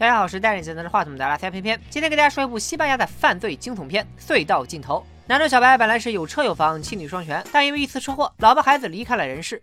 大家好，我是戴着镜拿着话筒的拉塞偏偏，今天给大家说一部西班牙的犯罪惊悚片《隧道尽头》。男主小白本来是有车有房、妻女双全，但因为一次车祸，老婆孩子离开了人世。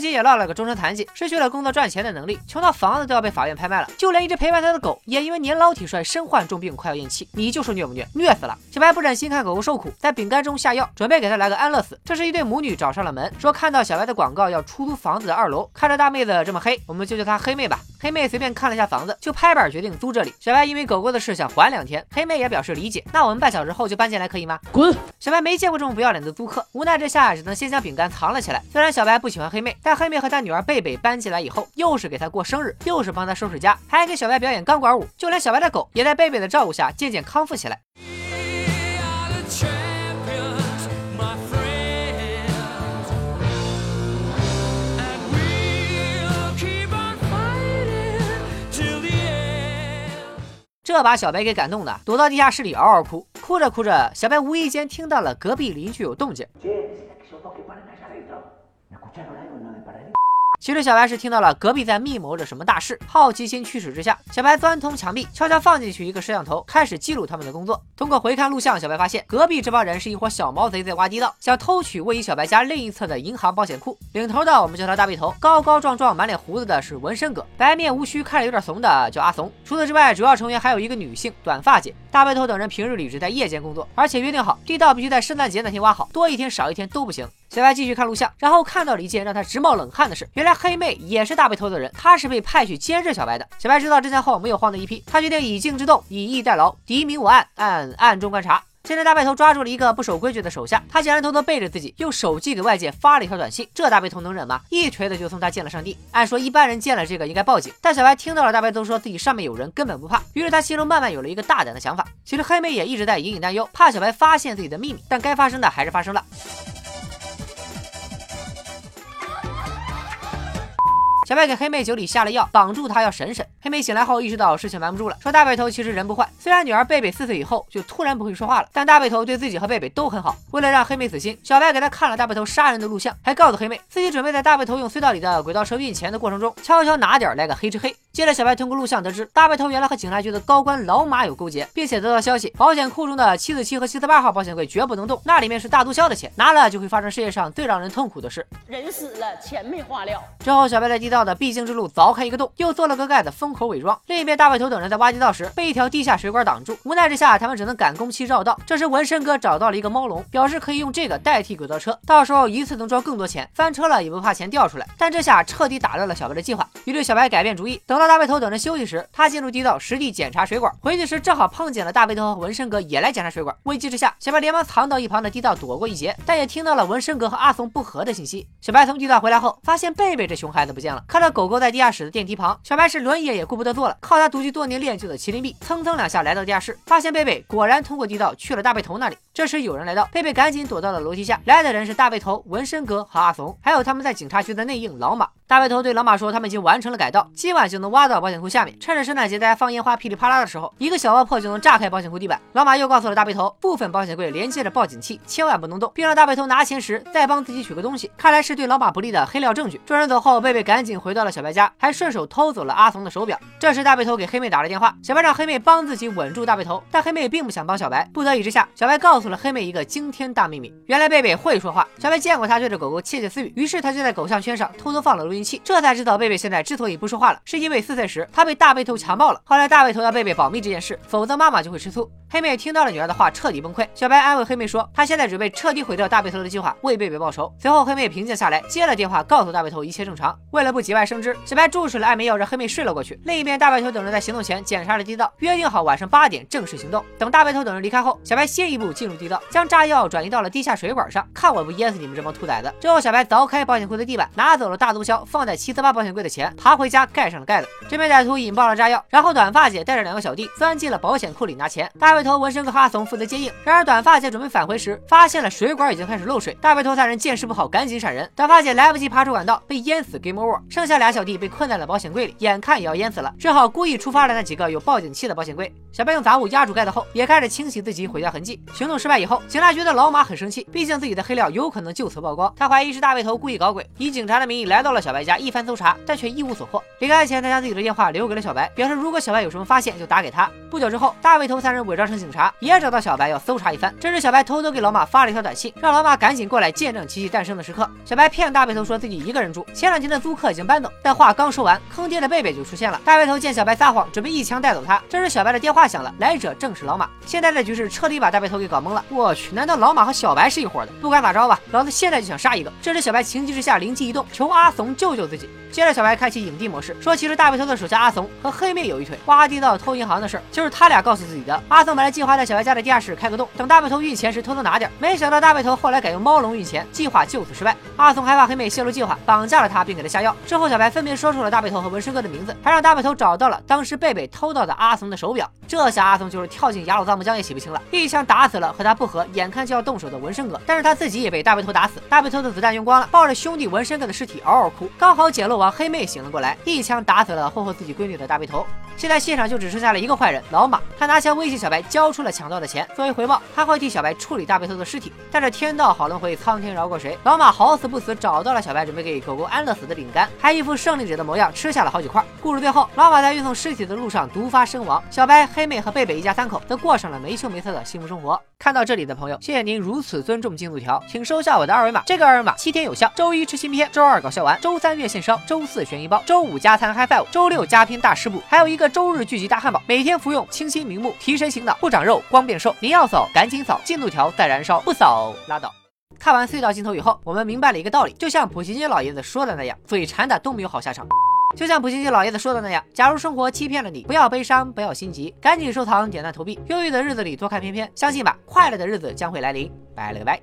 自己也落了个终身残疾，失去了工作赚钱的能力，穷到房子都要被法院拍卖了。就连一直陪伴他的狗，也因为年老体衰、身患重病，快要咽气。你就说虐不虐？虐死了！小白不忍心看狗狗受苦，在饼干中下药，准备给它来个安乐死。这时，一对母女找上了门，说看到小白的广告要出租房子的二楼，看着大妹子这么黑，我们就叫她黑妹吧。黑妹随便看了一下房子，就拍板决定租这里。小白因为狗狗的事想缓两天，黑妹也表示理解。那我们半小时后就搬进来可以吗？滚！小白没见过这么不要脸的租客，无奈之下只能先将饼干藏了起来。虽然小白不喜欢黑妹，但黑妹和她女儿。贝贝搬进来以后，又是给她过生日，又是帮她收拾家，还给小白表演钢管舞，就连小白的狗也在贝贝的照顾下渐渐康复起来。这把小白给感动的，躲到地下室里嗷嗷哭，哭着哭着，小白无意间听到了隔壁邻居有动静。其实小白是听到了隔壁在密谋着什么大事，好奇心驱使之下，小白钻通墙壁，悄悄放进去一个摄像头，开始记录他们的工作。通过回看录像，小白发现隔壁这帮人是一伙小毛贼在挖地道，想偷取位于小白家另一侧的银行保险库。领头的我们叫他大背头，高高壮壮、满脸胡子的是纹身哥，白面无须、看着有点怂的叫阿怂。除此之外，主要成员还有一个女性短发姐。大背头等人平日里只在夜间工作，而且约定好地道必须在圣诞节那天挖好，多一天少一天都不行。小白继续看录像，然后看到了一件让他直冒冷汗的事。原来黑妹也是大背头的人，她是被派去监视小白的。小白知道真相后没有慌的一批，他决定以静制动，以逸待劳，敌明我暗，暗暗中观察。现在大背头抓住了一个不守规矩的手下，他竟然偷偷背着自己用手机给外界发了一条短信。这大背头能忍吗？一锤子就送他见了上帝。按说一般人见了这个应该报警，但小白听到了大背头说自己上面有人，根本不怕。于是他心中慢慢有了一个大胆的想法。其实黑妹也一直在隐隐担忧，怕小白发现自己的秘密，但该发生的还是发生了。小白给黑妹酒里下了药，绑住她要审审。黑妹醒来后意识到事情瞒不住了，说大背头其实人不坏。虽然女儿贝贝四岁以后就突然不会说话了，但大背头对自己和贝贝都很好。为了让黑妹死心，小白给她看了大背头杀人的录像，还告诉黑妹自己准备在大背头用隧道里的轨道车运钱的过程中，悄悄拿点来个黑吃黑。接着，小白通过录像得知，大背头原来和警察局的高官老马有勾结，并且得到消息，保险库中的七四七和七四八号保险柜绝不能动，那里面是大毒枭的钱，拿了就会发生世界上最让人痛苦的事，人死了，钱没花了。之后，小白在地道的必经之路凿开一个洞，又做了个盖子封口伪装。另一边，大背头等人在挖地道时被一条地下水管挡住，无奈之下，他们只能赶工期绕道。这时，纹身哥找到了一个猫笼，表示可以用这个代替轨道车，到时候一次能装更多钱，翻车了也不怕钱掉出来。但这下彻底打乱了小白的计划，于是小白改变主意，等到大背头等人休息。时，他进入地道实地检查水管，回去时正好碰见了大背头和纹身哥也来检查水管。危机之下，小白连忙藏到一旁的地道躲过一劫，但也听到了纹身哥和阿松不和的信息。小白从地道回来后，发现贝贝这熊孩子不见了。看到狗狗在地下室的电梯旁，小白是轮椅也顾不得坐了，靠他独居多年练就的麒麟臂，蹭蹭两下来到地下室，发现贝贝果然通过地道去了大背头那里。这时有人来到，贝贝赶紧躲到了楼梯下。来的人是大背头、纹身哥和阿松，还有他们在警察局的内应老马。大背头对老马说，他们已经完成了改道，今晚就能能挖到保险库下面。趁着圣诞节大家放烟花噼里啪啦的时候，一个小爆破就能炸开保险库地板。老马又告诉了大背头，部分保险柜连接着报警器，千万不能动，并让大背头拿钱时再帮自己取个东西。看来是对老马不利的黑料证据。众人走后，贝贝赶紧回到了小白家，还顺手偷走了阿怂的手表。这时大背头给黑妹打了电话，小白让黑妹帮自己稳住大背头，但黑妹并不想帮小白。不得已之下，小白告诉了黑妹一个惊天大秘密：原来贝贝会说话。小白见过他对着狗狗窃窃私语，于是他就在狗项圈上偷偷放了录音器，这才知道贝贝现在之所以不说话了，是因为四岁时他被大背头强暴了。后来大背头要贝贝。保密这件事，否则妈妈就会吃醋。黑妹听到了女儿的话，彻底崩溃。小白安慰黑妹说，她现在准备彻底毁掉大背头的计划，为贝贝报仇。随后，黑妹平静下来，接了电话，告诉大背头一切正常。为了不节外生枝，小白注射了安眠药，让黑妹睡了过去。另一边，大背头等人在行动前检查了地道，约定好晚上八点正式行动。等大背头等人离开后，小白先一步进入地道，将炸药转移到了地下水管上，看我不淹死你们这帮兔崽子！之后，小白凿开保险柜的地板，拿走了大毒枭放在七四八保险柜的钱，爬回家盖上了盖子。这边歹徒引爆了炸药，然后短发姐带着两个小弟钻进了保险库里拿钱。大背头、纹身哥和阿怂负责接应。然而短发姐准备返回时，发现了水管已经开始漏水。大背头三人见势不好，赶紧闪人。短发姐来不及爬出管道，被淹死。Game over。剩下俩小弟被困在了保险柜里，眼看也要淹死了，只好故意触发了那几个有报警器的保险柜。小白用杂物压住盖子后，也开始清洗自己毁掉痕迹。行动失败以后，警察觉得老马很生气，毕竟自己的黑料有可能就此曝光。他怀疑是大背头故意搞鬼，以警察的名义来到了小白家一番搜查，但却一无所获。离开前，他自己的电话留给了小白，表示如果小白有什么发现就打给他。不久之后，大背头三人伪装成警察，也找到小白要搜查一番。这时，小白偷偷给老马发了一条短信，让老马赶紧过来见证奇迹诞生的时刻。小白骗大背头说自己一个人住，前两天的租客已经搬走。但话刚说完，坑爹的贝贝就出现了。大背头见小白撒谎，准备一枪带走他。这时，小白的电话响了，来者正。是老马，现在的局势彻底把大背头给搞懵了。我去，难道老马和小白是一伙的？不管咋着吧，老子现在就想杀一个。这时小白情急之下灵机一动，求阿怂救救自己。接着小白开启影帝模式，说其实大大背头的手下阿怂和黑妹有一腿，挖地道偷银行的事就是他俩告诉自己的。阿怂本来计划在小白家的地下室开个洞，等大背头运钱时偷偷拿点，没想到大背头后来改用猫笼运钱，计划就此失败。阿怂害怕黑妹泄露计划，绑架了他并给他下药。之后小白分别说出了大背头和纹身哥的名字，还让大背头找到了当时贝贝偷到的阿怂的手表。这下阿怂就是跳进雅鲁藏布江也洗不清了，一枪打死了和他不和、眼看就要动手的纹身哥，但是他自己也被大背头打死。大背头的子弹用光了，抱着兄弟纹身哥的尸体嗷嗷哭。刚好捡漏王黑妹醒了过来，一枪打死了霍霍自己闺女的大背头。现在现场就只剩下了一个坏人老马，他拿枪威胁小白交出了抢到的钱，作为回报他会替小白处理大背头的尸体。但是天道好轮回，苍天饶过谁？老马好死不死找到了小白准备给狗狗安乐死的饼干，还一副胜利者的模样吃下了好几块。故事最后，老马在运送尸体的路上毒发身亡，小白、黑妹和贝贝一家三口则过上了没羞没臊的幸福生活。看到这里的朋友，谢谢您如此尊重进度条，请收下我的二维码，这个二维码七天有效。周一吃新片，周二搞笑完，周三月现烧，周四悬疑包，周五加餐 High Five，周六加拼大师部，还有一个周日聚集大汉堡，每天服用清新明目，提神醒脑，不长肉，光变瘦。您要扫赶紧扫，进度条在燃烧，不扫拉倒。看完隧道镜头以后，我们明白了一个道理，就像普希金老爷子说的那样，嘴馋的都没有好下场。就像普希金老爷子说的那样，假如生活欺骗了你，不要悲伤，不要心急，赶紧收藏，点赞投币。忧郁的日子里多看片片，相信吧，快乐的日子将会来临。拜了个拜。